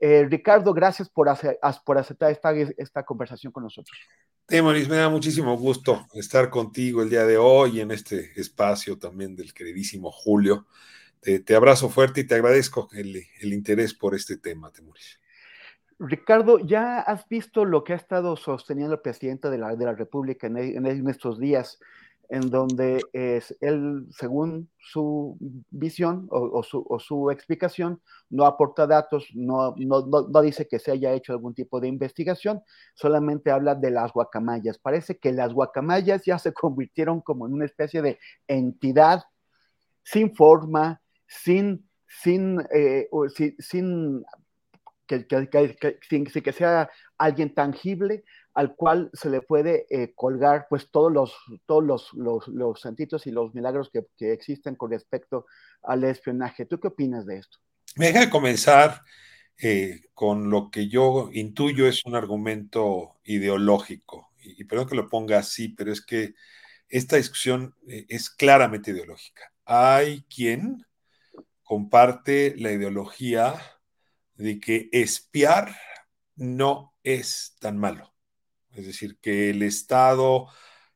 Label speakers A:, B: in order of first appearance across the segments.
A: Eh, Ricardo, gracias por, por aceptar esta, esta conversación con nosotros.
B: Temoris, me da muchísimo gusto estar contigo el día de hoy en este espacio también del queridísimo Julio. Te, te abrazo fuerte y te agradezco el, el, interés por este tema, Temoris.
A: Ricardo, ¿ya has visto lo que ha estado sosteniendo el presidente de la, de la República en, en estos días? En donde es él, según su visión o, su, o, su, explicación, no aporta datos, no, no, no, dice que se haya hecho algún tipo de investigación, solamente habla de las guacamayas. Parece que las guacamayas ya se convirtieron como en una especie de entidad sin forma, sin, sin, eh, sin, que, que, que sea alguien tangible, al cual se le puede eh, colgar pues todos los, todos los, los, los santitos y los milagros que, que, existen con respecto al espionaje. ¿Tú qué opinas de esto?
B: Me deja comenzar eh, con lo que yo intuyo es un argumento ideológico, y, y, perdón que lo ponga así, pero es que esta discusión eh, es claramente ideológica. Hay quien comparte la ideología de que espiar no es tan malo es decir, que el Estado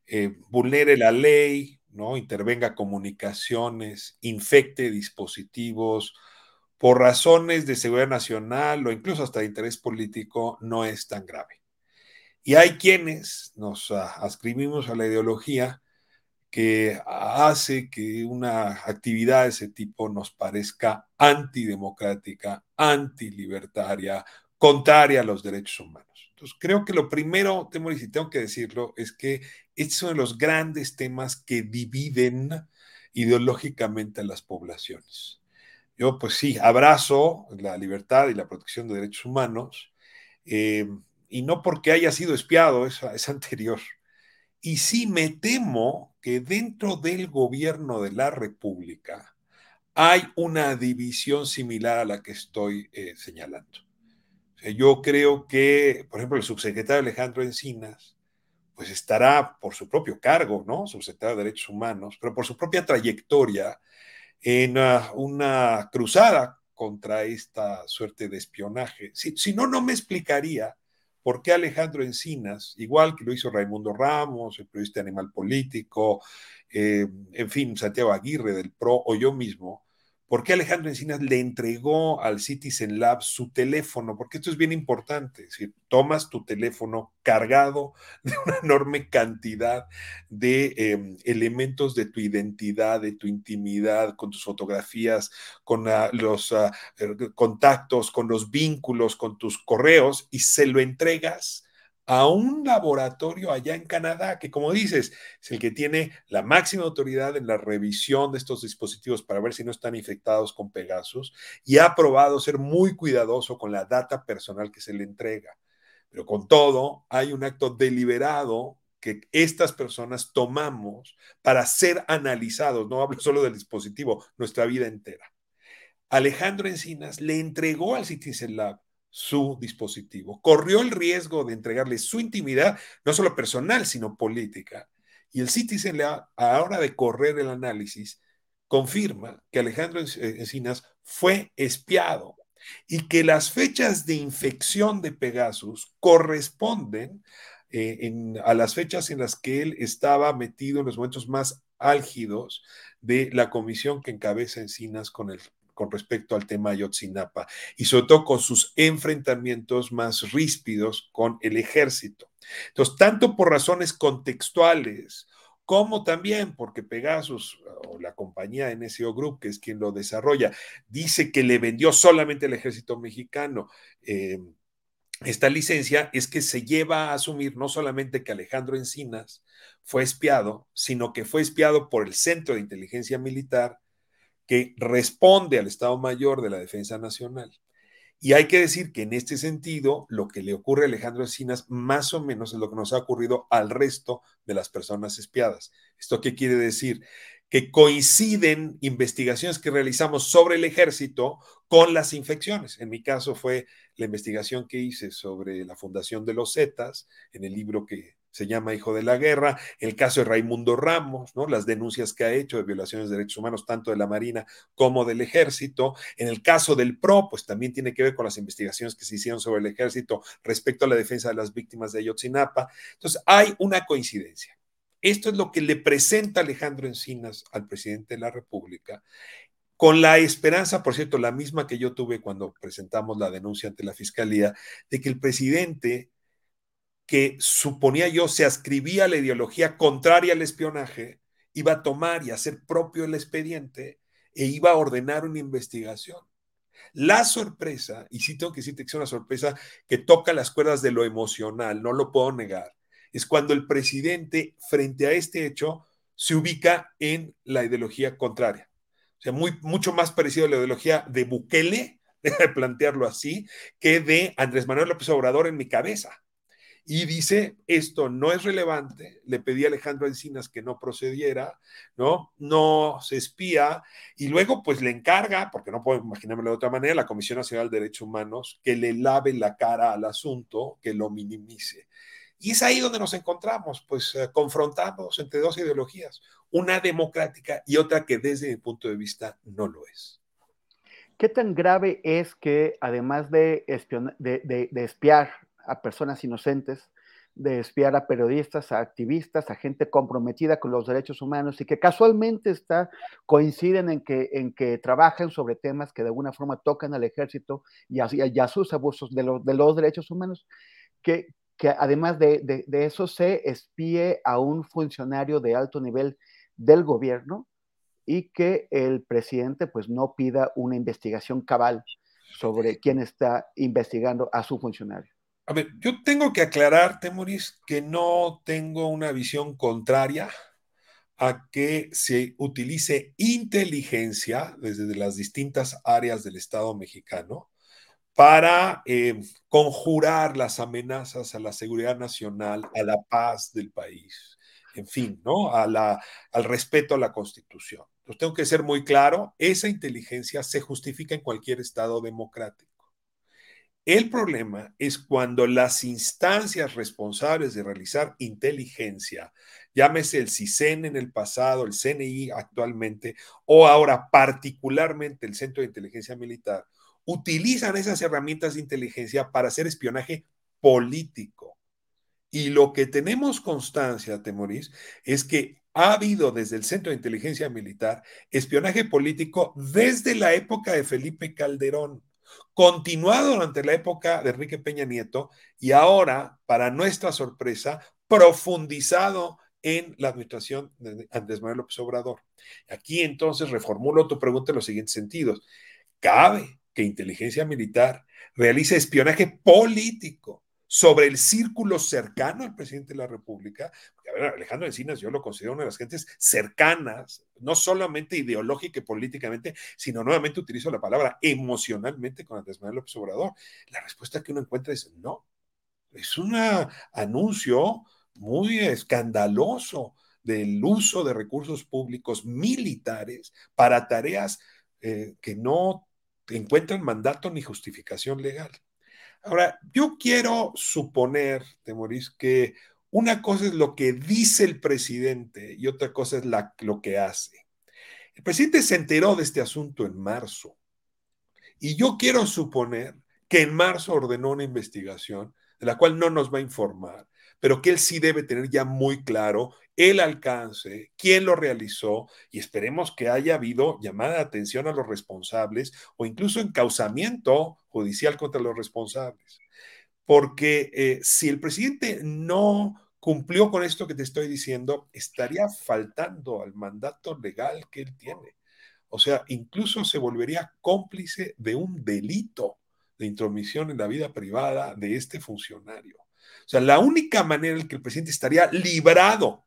B: eh, vulnere la ley, ¿no? intervenga comunicaciones, infecte dispositivos, por razones de seguridad nacional o incluso hasta de interés político, no es tan grave. Y hay quienes nos ascribimos a la ideología que hace que una actividad de ese tipo nos parezca antidemocrática, antilibertaria, contraria a los derechos humanos. Creo que lo primero, y tengo que decirlo, es que este es uno de los grandes temas que dividen ideológicamente a las poblaciones. Yo, pues sí, abrazo la libertad y la protección de derechos humanos, eh, y no porque haya sido espiado, es, es anterior. Y sí me temo que dentro del gobierno de la República hay una división similar a la que estoy eh, señalando. Yo creo que, por ejemplo, el subsecretario Alejandro Encinas, pues estará por su propio cargo, ¿no? Subsecretario de Derechos Humanos, pero por su propia trayectoria en uh, una cruzada contra esta suerte de espionaje. Si, si, no, no me explicaría por qué Alejandro Encinas, igual que lo hizo Raimundo Ramos, el periodista animal político, eh, en fin, Santiago Aguirre del PRO o yo mismo, ¿Por qué Alejandro Encinas le entregó al Citizen Lab su teléfono? Porque esto es bien importante. Es decir, tomas tu teléfono cargado de una enorme cantidad de eh, elementos de tu identidad, de tu intimidad, con tus fotografías, con uh, los uh, contactos, con los vínculos, con tus correos, y se lo entregas a un laboratorio allá en Canadá, que como dices, es el que tiene la máxima autoridad en la revisión de estos dispositivos para ver si no están infectados con Pegasus y ha probado ser muy cuidadoso con la data personal que se le entrega. Pero con todo, hay un acto deliberado que estas personas tomamos para ser analizados, no hablo solo del dispositivo, nuestra vida entera. Alejandro Encinas le entregó al Citizen Lab su dispositivo. Corrió el riesgo de entregarle su intimidad, no solo personal, sino política. Y el Citizen, a la hora de correr el análisis, confirma que Alejandro Encinas fue espiado y que las fechas de infección de Pegasus corresponden eh, a las fechas en las que él estaba metido en los momentos más álgidos de la comisión que encabeza Encinas con, el, con respecto al tema Ayotzinapa y sobre todo con sus enfrentamientos más ríspidos con el ejército. Entonces, tanto por razones contextuales como también porque Pegasus o la compañía NSO Group, que es quien lo desarrolla, dice que le vendió solamente al ejército mexicano. Eh, esta licencia es que se lleva a asumir no solamente que Alejandro Encinas fue espiado, sino que fue espiado por el Centro de Inteligencia Militar que responde al Estado Mayor de la Defensa Nacional. Y hay que decir que en este sentido, lo que le ocurre a Alejandro Encinas más o menos es lo que nos ha ocurrido al resto de las personas espiadas. ¿Esto qué quiere decir? Que coinciden investigaciones que realizamos sobre el ejército con las infecciones. En mi caso fue la investigación que hice sobre la fundación de los Zetas, en el libro que se llama Hijo de la Guerra, el caso de Raimundo Ramos, ¿no? las denuncias que ha hecho de violaciones de derechos humanos tanto de la Marina como del Ejército. En el caso del PRO, pues también tiene que ver con las investigaciones que se hicieron sobre el Ejército respecto a la defensa de las víctimas de Ayotzinapa. Entonces, hay una coincidencia. Esto es lo que le presenta Alejandro Encinas al presidente de la República, con la esperanza, por cierto, la misma que yo tuve cuando presentamos la denuncia ante la Fiscalía, de que el presidente que suponía yo se ascribía a la ideología contraria al espionaje, iba a tomar y hacer propio el expediente e iba a ordenar una investigación. La sorpresa, y sí tengo que decirte que es una sorpresa que toca las cuerdas de lo emocional, no lo puedo negar, es cuando el presidente, frente a este hecho, se ubica en la ideología contraria. O sea, mucho más parecido a la ideología de Bukele, de plantearlo así, que de Andrés Manuel López Obrador en mi cabeza y dice, esto no es relevante, le pedí a Alejandro Encinas que no procediera, ¿no? No se espía, y luego pues le encarga, porque no puedo imaginarme de otra manera, la Comisión Nacional de Derechos Humanos, que le lave la cara al asunto, que lo minimice. Y es ahí donde nos encontramos, pues eh, confrontamos entre dos ideologías, una democrática y otra que desde mi punto de vista no lo es.
A: ¿Qué tan grave es que además de, de, de espiar a personas inocentes, de espiar a periodistas, a activistas, a gente comprometida con los derechos humanos y que casualmente está, coinciden en que, en que trabajan sobre temas que de alguna forma tocan al ejército y a, sus abusos de, de, los derechos humanos, que, que además de, de, de, eso se espíe a un funcionario de alto nivel del gobierno y que el presidente pues no pida una investigación cabal sobre quién está investigando a su funcionario.
B: A ver, yo tengo que aclarar, Temoris, que no tengo una visión contraria a que se utilice inteligencia desde las distintas áreas del Estado mexicano para eh, conjurar las amenazas a la seguridad nacional, a la paz del país, en fin, ¿no? A la, al respeto a la Constitución. Entonces, tengo que ser muy claro, esa inteligencia se justifica en cualquier Estado democrático. El problema es cuando las instancias responsables de realizar inteligencia, llámese el CISEN en el pasado, el CNI actualmente, o ahora particularmente el Centro de Inteligencia Militar, utilizan esas herramientas de inteligencia para hacer espionaje político. Y lo que tenemos constancia, Temorís, es que ha habido desde el Centro de Inteligencia Militar espionaje político desde la época de Felipe Calderón continuado durante la época de Enrique Peña Nieto y ahora, para nuestra sorpresa, profundizado en la administración de Andrés Manuel López Obrador. Aquí entonces reformulo tu pregunta en los siguientes sentidos. ¿Cabe que inteligencia militar realice espionaje político sobre el círculo cercano al presidente de la República, a ver, Alejandro Encinas yo lo considero una de las gentes cercanas, no solamente ideológica y políticamente, sino nuevamente utilizo la palabra emocionalmente con Andrés Manuel López Obrador. La respuesta que uno encuentra es no. Es un anuncio muy escandaloso del uso de recursos públicos militares para tareas eh, que no encuentran mandato ni justificación legal. Ahora, yo quiero suponer, Temoris, que una cosa es lo que dice el presidente y otra cosa es lo que hace. El presidente se enteró de este asunto en marzo Y yo quiero suponer que en marzo ordenó una investigación de la cual no nos va a informar, pero que él sí debe tener ya muy claro el alcance, quién lo realizó y esperemos que haya habido llamada de atención a los responsables o incluso encausamiento judicial contra los responsables. Porque eh, si el presidente no cumplió con esto que te estoy diciendo, estaría faltando al mandato legal que él tiene. O sea, incluso se volvería cómplice de un delito de intromisión en la vida privada de este funcionario. O sea, la única manera en que el presidente estaría librado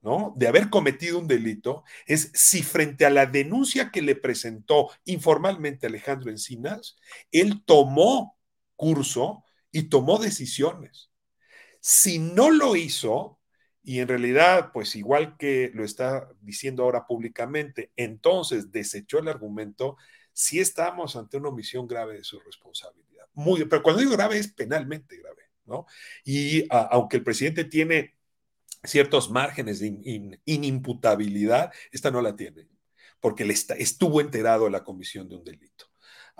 B: ¿no? de haber cometido un delito es si frente a la denuncia que le presentó informalmente Alejandro Encinas, él tomó curso y tomó decisiones. Si no lo hizo, y en realidad, pues igual que lo está diciendo ahora públicamente, entonces desechó el argumento, si estamos ante una omisión grave de su responsabilidad. Muy, pero cuando digo grave es penalmente grave, ¿no? Y aunque el presidente tiene ciertos márgenes de inimputabilidad, esta no la tiene, porque le estuvo enterado de la comisión de un delito.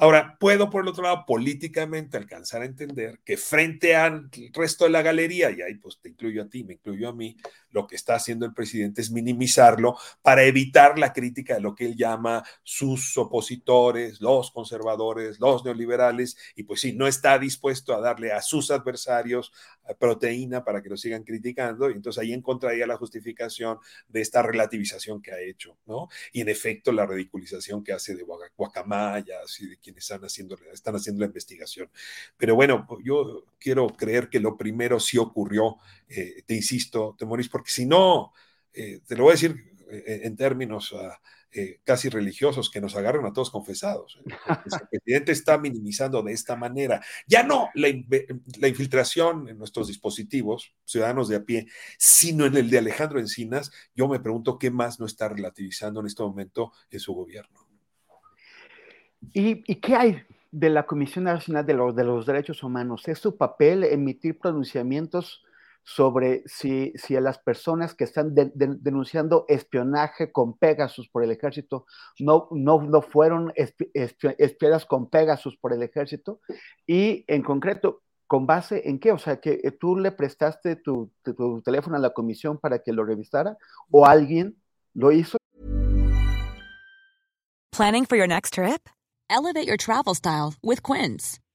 B: Ahora, puedo por el otro lado políticamente alcanzar a entender que frente al resto de la galería, y ahí pues te incluyo a ti, me incluyo a mí, lo que está haciendo el presidente es minimizarlo para evitar la crítica de lo que él llama sus opositores, los conservadores, los neoliberales, y pues sí, no está dispuesto a darle a sus adversarios eh, proteína para que lo sigan criticando, y entonces ahí encontraría la justificación de esta relativización que ha hecho, ¿no? Y en efecto la ridiculización que hace de guacamayas y de quienes están haciendo, están haciendo la investigación. Pero bueno, yo quiero creer que lo primero sí ocurrió, eh, te insisto, Temoris, porque si no, eh, te lo voy a decir eh, en términos ah, casi religiosos, que nos agarren a todos confesados. el presidente está minimizando de esta manera, ya no la, la, infiltración en nuestros dispositivos, ciudadanos de a pie, sino en el de Alejandro Encinas, yo me pregunto qué más no está relativizando en este momento en su gobierno.
A: ¿Y, qué hay de la Comisión Nacional de los, de los Derechos Humanos? ¿Es su papel emitir pronunciamientos sobre si, si a las personas que están denunciando espionaje con Pegasus por el ejército no, no, no fueron espiadas con Pegasus por el ejército? Y en concreto, ¿con base en qué? O sea, que eh, tú le prestaste tu, tu teléfono a la comisión para que lo revisara o alguien lo hizo.
C: Planning for your next trip? Elevate your travel style with Quince.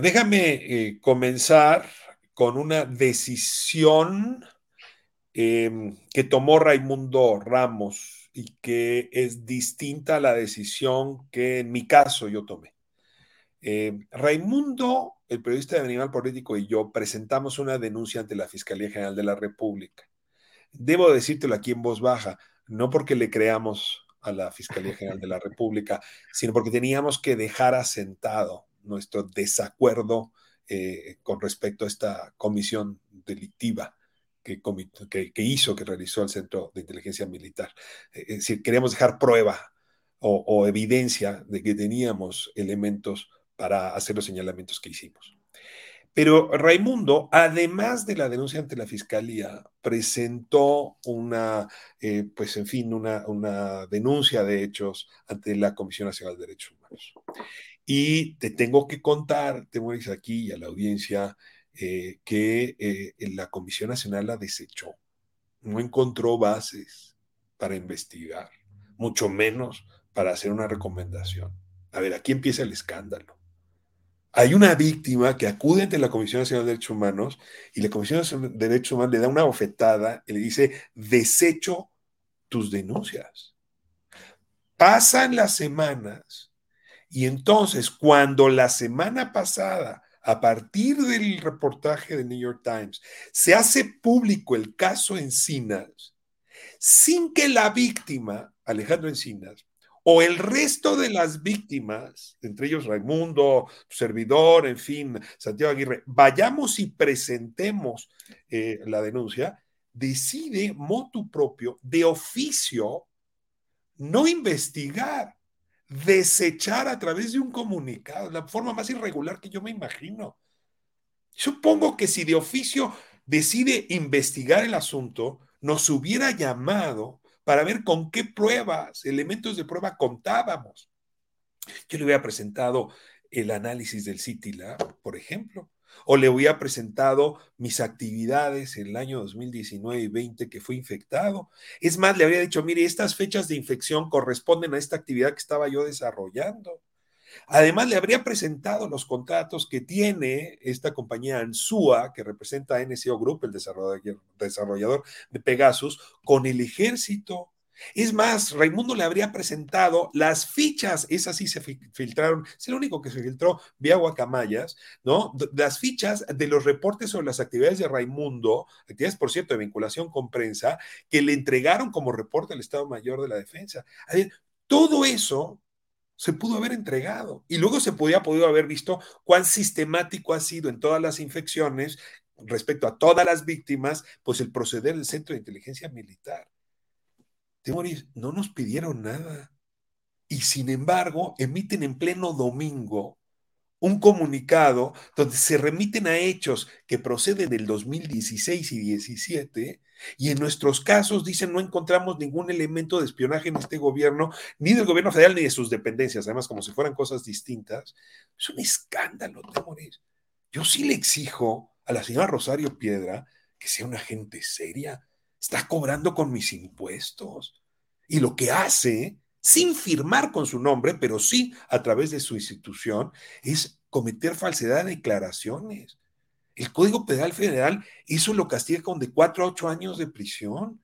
B: Déjame eh, comenzar con una decisión eh, que tomó Raimundo Ramos y que es distinta a la decisión que en mi caso yo tomé. Eh, Raimundo, el periodista de Animal Político y yo presentamos una denuncia ante la Fiscalía General de la República. Debo decírtelo aquí en voz baja, no porque le creamos a la Fiscalía General de la República, sino porque teníamos que dejar asentado nuestro desacuerdo eh, con respecto a esta comisión delictiva que, que, hizo, que realizó el Centro de Inteligencia Militar. Eh, es decir, queríamos dejar prueba o, o evidencia de que teníamos elementos para hacer los señalamientos que hicimos. Pero Raimundo, además de la denuncia ante la fiscalía, presentó una, eh, pues en fin, una, una, denuncia de hechos ante la Comisión Nacional de Derechos Humanos. Y te tengo que contar, te voy a aquí y a la audiencia, eh, que eh, la Comisión Nacional la desechó. No encontró bases para investigar, mucho menos para hacer una recomendación. A ver, aquí empieza el escándalo. Hay una víctima que acude ante la Comisión Nacional de Derechos Humanos y la Comisión Nacional de Derechos Humanos le da una bofetada y le dice, desecho tus denuncias. Pasan las semanas y entonces cuando la semana pasada, a partir del reportaje de New York Times, se hace público el caso Encinas, sin que la víctima, Alejandro Encinas, o el resto de las víctimas, entre ellos Raimundo, servidor, en fin, Santiago Aguirre, vayamos y presentemos eh, la denuncia, decide motu propio, de oficio, no investigar, desechar a través de un comunicado, la forma más irregular que yo me imagino. Supongo que si de oficio decide investigar el asunto, nos hubiera llamado para ver con qué pruebas, elementos de prueba contábamos. Yo le hubiera presentado el análisis del CityLab, por ejemplo, o le hubiera presentado mis actividades en el año 2019 y 20 que fue infectado. Es más, le habría dicho, mire, estas fechas de infección corresponden a esta actividad que estaba yo desarrollando. Además, le habría presentado los contratos que tiene esta compañía ANSUA, que representa a NCO Group, el desarrollador de Pegasus, con el ejército. Es más, Raimundo le habría presentado las fichas, esas sí se filtraron, es el único que se filtró vía Guacamayas, ¿no? Las fichas de los reportes sobre las actividades de Raimundo, actividades, por cierto, de vinculación con prensa, que le entregaron como reporte al Estado Mayor de la Defensa. Todo eso se pudo haber entregado. Y luego se podía haber visto cuán sistemático ha sido en todas las infecciones respecto a todas las víctimas, pues el proceder del Centro de Inteligencia Militar. Temoris, no nos pidieron nada. Y sin embargo, emiten en pleno domingo un comunicado donde se remiten a hechos que proceden del 2016 y 17 y en nuestros casos dicen no encontramos ningún elemento de espionaje en este gobierno, ni del gobierno federal ni de sus dependencias, además como si fueran cosas distintas. Es un escándalo, Temoris. Yo sí le exijo a la señora Rosario Piedra que sea una gente seria. Está cobrando con mis impuestos. Y lo que hace sin firmar con su nombre, pero sí a través de su institución, es cometer falsedad de declaraciones. El Código Penal Federal eso lo castiga con de cuatro a ocho años de prisión.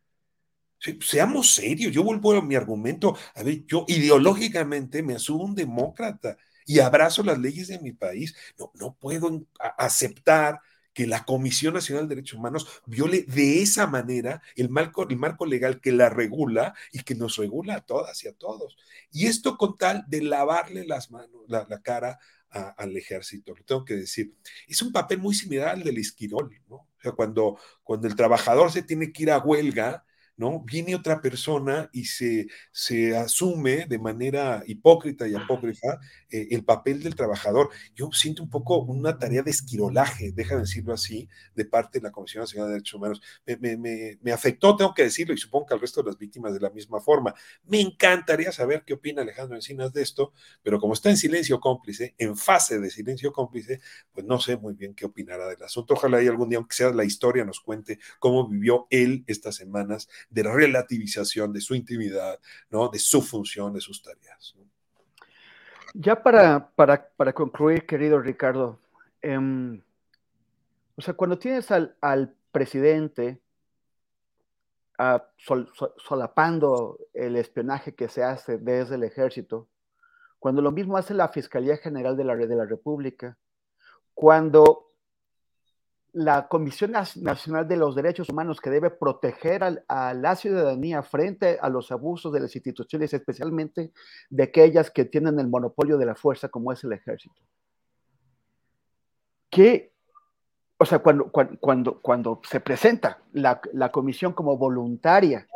B: seamos serios, yo vuelvo a mi argumento. A ver, yo ideológicamente me asumo un demócrata y abrazo las leyes de mi país. No, no puedo aceptar que la Comisión Nacional de Derechos Humanos viole de esa manera el marco, el marco legal que la regula y que nos regula a todas y a todos. Y esto con tal de lavarle las manos, la, cara al ejército, lo tengo que decir. Es un papel muy similar al del esquirol, ¿no? O sea, cuando, cuando el trabajador se tiene que ir a huelga, ¿no? Viene otra persona y se, se asume de manera hipócrita y apócrifa eh, el papel del trabajador. Yo siento un poco una tarea de esquirolaje, déjame decirlo así, de parte de la Comisión Nacional de Derechos Humanos. Me, afectó, tengo que decirlo, y supongo que al resto de las víctimas de la misma forma. Me encantaría saber qué opina Alejandro Encinas de esto, pero como está en silencio cómplice, en fase de silencio cómplice, pues no sé muy bien qué opinará del asunto. Ojalá y algún día, aunque sea la historia, nos cuente cómo vivió él estas semanas de relativización de su intimidad, ¿no? de su función, de sus tareas.
A: Ya para, para, para, concluir, querido Ricardo, em, o sea, cuando tienes al, al presidente solapando el espionaje que se hace desde el ejército, cuando lo mismo hace la Fiscalía General de la, de la República, cuando la Comisión Nacional de los Derechos Humanos que debe proteger a, la ciudadanía frente a los abusos de las instituciones, especialmente de aquellas que tienen el monopolio de la fuerza como es el ejército. Que, o sea, cuando, cuando, cuando se presenta la, comisión como voluntaria,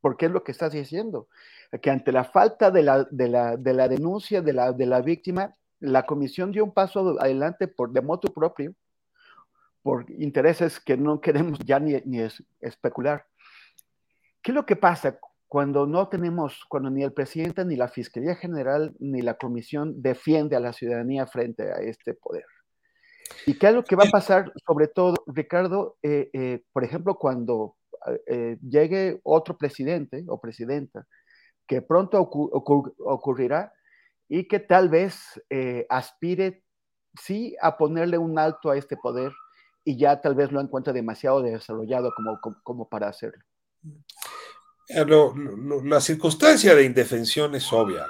A: porque es lo que estás diciendo, que ante la falta de la, de la, de la denuncia de la, de la víctima, la comisión dio un paso adelante por de moto propio por intereses que no queremos ya ni, ni especular. ¿Qué es lo que pasa cuando no tenemos, cuando ni el presidente, ni la Fiscalía General, ni la Comisión defiende a la ciudadanía frente a este poder? ¿Y qué es lo que va a pasar, sobre todo, Ricardo, eh, eh, por ejemplo, cuando eh, llegue otro presidente o presidenta, que pronto ocurrirá, y que tal vez eh, aspire, sí, a ponerle un alto a este poder y ya tal vez lo encuentre demasiado desarrollado como, como, para hacerlo.
B: Eh, la circunstancia de indefensión es obvia.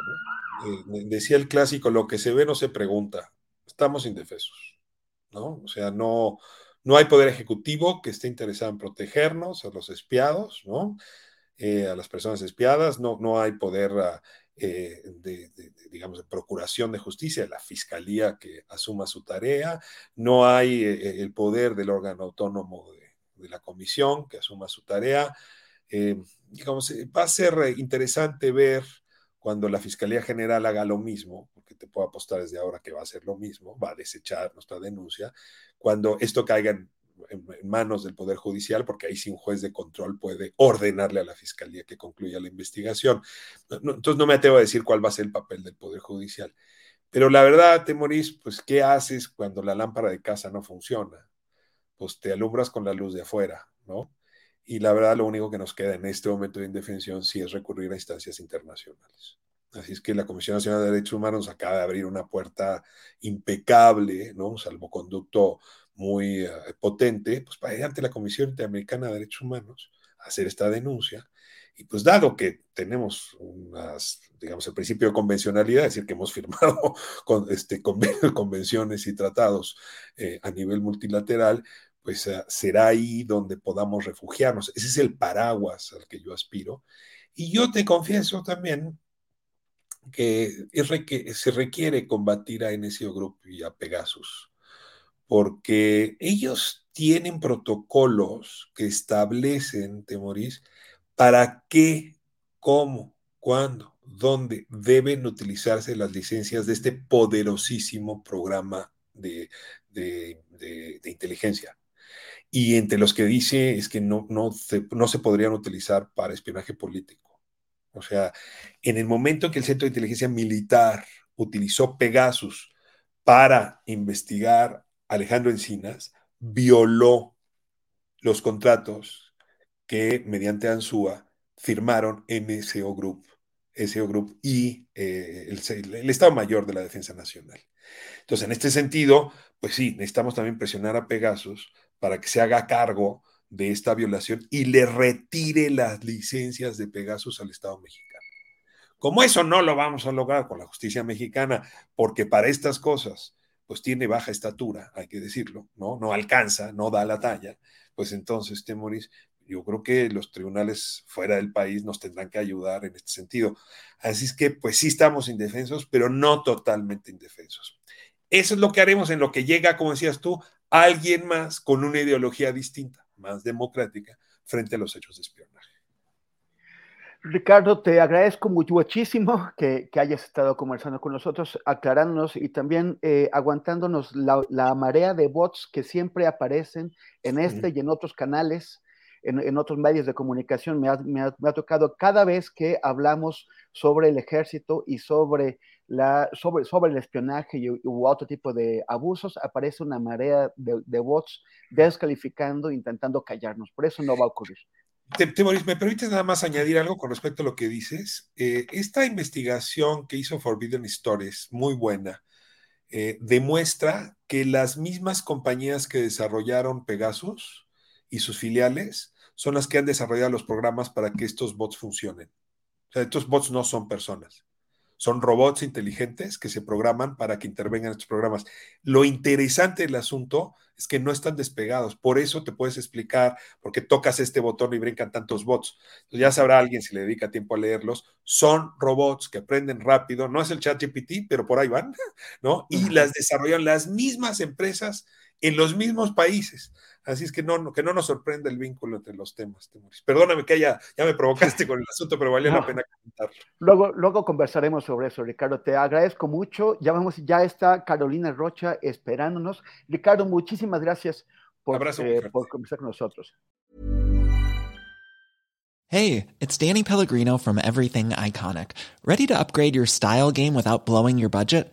B: Eh, decía el clásico, lo que se ve no se pregunta. Estamos indefensos. ¿no? O sea, no, no hay poder ejecutivo que esté interesado en protegernos a los espiados, ¿no? a las personas espiadas, no, no hay poder ah, eh, de, digamos, de procuración de justicia, de la fiscalía que asuma su tarea, no hay eh, el poder del órgano autónomo de, la comisión que asuma su tarea. Eh, digamos, va a ser interesante ver cuando la Fiscalía General haga lo mismo, porque te puedo apostar desde ahora que va a hacer lo mismo, va a desechar nuestra denuncia, cuando esto caiga en en, manos del Poder Judicial, porque ahí sí un juez de control puede ordenarle a la Fiscalía que concluya la investigación. entonces no me atrevo a decir cuál va a ser el papel del Poder Judicial. Pero la verdad, Temorís, pues, ¿qué haces cuando la lámpara de casa no funciona? Pues te alumbras con la luz de afuera, ¿no? Y la verdad, lo único que nos queda en este momento de indefensión sí es recurrir a instancias internacionales. Así es que la Comisión Nacional de Derechos Humanos acaba de abrir una puerta impecable, ¿no? Un salvoconducto muy eh, potente, pues para ir ante la Comisión Interamericana de Derechos Humanos a hacer esta denuncia. Y pues dado que tenemos unas, digamos, el principio de convencionalidad, es decir, que hemos firmado con, este, convenciones y tratados eh, a nivel multilateral, pues eh, será ahí donde podamos refugiarnos. Ese es el paraguas al que yo aspiro. Y yo te confieso también que, es que se requiere combatir a NSO Group y a Pegasus porque ellos tienen protocolos que establecen, Temorís, para qué, cómo, cuándo, dónde deben utilizarse las licencias de este poderosísimo programa de, inteligencia. Y entre los que dice es que no, no, no se podrían utilizar para espionaje político. O sea, en el momento en que el Centro de Inteligencia Militar utilizó Pegasus para investigar Alejandro Encinas violó los contratos que mediante ANSUA firmaron NSO Group, SO Group y eh, el, Estado Mayor de la Defensa Nacional. Entonces, en este sentido, pues sí, necesitamos también presionar a Pegasus para que se haga cargo de esta violación y le retire las licencias de Pegasus al Estado mexicano. Como eso no lo vamos a lograr con la justicia mexicana, porque para estas cosas pues tiene baja estatura, hay que decirlo, ¿no? No alcanza, no da la talla, pues entonces, Temoris, yo creo que los tribunales fuera del país nos tendrán que ayudar en este sentido. Así es que, pues sí estamos indefensos, pero no totalmente indefensos. Eso es lo que haremos en lo que llega, como decías tú, alguien más con una ideología distinta, más democrática, frente a los hechos de espionaje.
A: Ricardo, te agradezco muchísimo que, hayas estado conversando con nosotros, aclarándonos y también eh, aguantándonos la, marea de bots que siempre aparecen en este y en otros canales, en, otros medios de comunicación. Me ha, tocado cada vez que hablamos sobre el ejército y sobre, la, sobre, sobre el espionaje y, u otro tipo de abusos, aparece una marea de, de bots descalificando, intentando callarnos. Por eso no va a ocurrir.
B: Temoris, ¿me permites nada más añadir algo con respecto a lo que dices? Eh, esta investigación que hizo Forbidden Stories, muy buena, eh, demuestra que las mismas compañías que desarrollaron Pegasus y sus filiales son las que han desarrollado los programas para que estos bots funcionen. O sea, estos bots no son personas. Son robots inteligentes que se programan para que intervengan estos programas. Lo interesante del asunto es que no están despegados. Por eso te puedes explicar por qué tocas este botón y brincan tantos bots. ya sabrá alguien si le dedica tiempo a leerlos. Son robots que aprenden rápido. No es el chat GPT, pero por ahí van, ¿no? Y las desarrollan las mismas empresas en los mismos países. Así es que no, que no nos sorprenda el vínculo entre los temas, Perdóname que haya, ya me provocaste con el asunto, pero valía la pena comentarlo.
A: Luego, luego conversaremos sobre eso, Ricardo. Te agradezco mucho. Ya vamos, ya está Carolina Rocha esperándonos. Ricardo, muchísimas gracias por, eh, por conversar con nosotros.
D: Hey, it's Danny Pellegrino from Everything Iconic. ¿Ready to upgrade your style game without blowing your budget?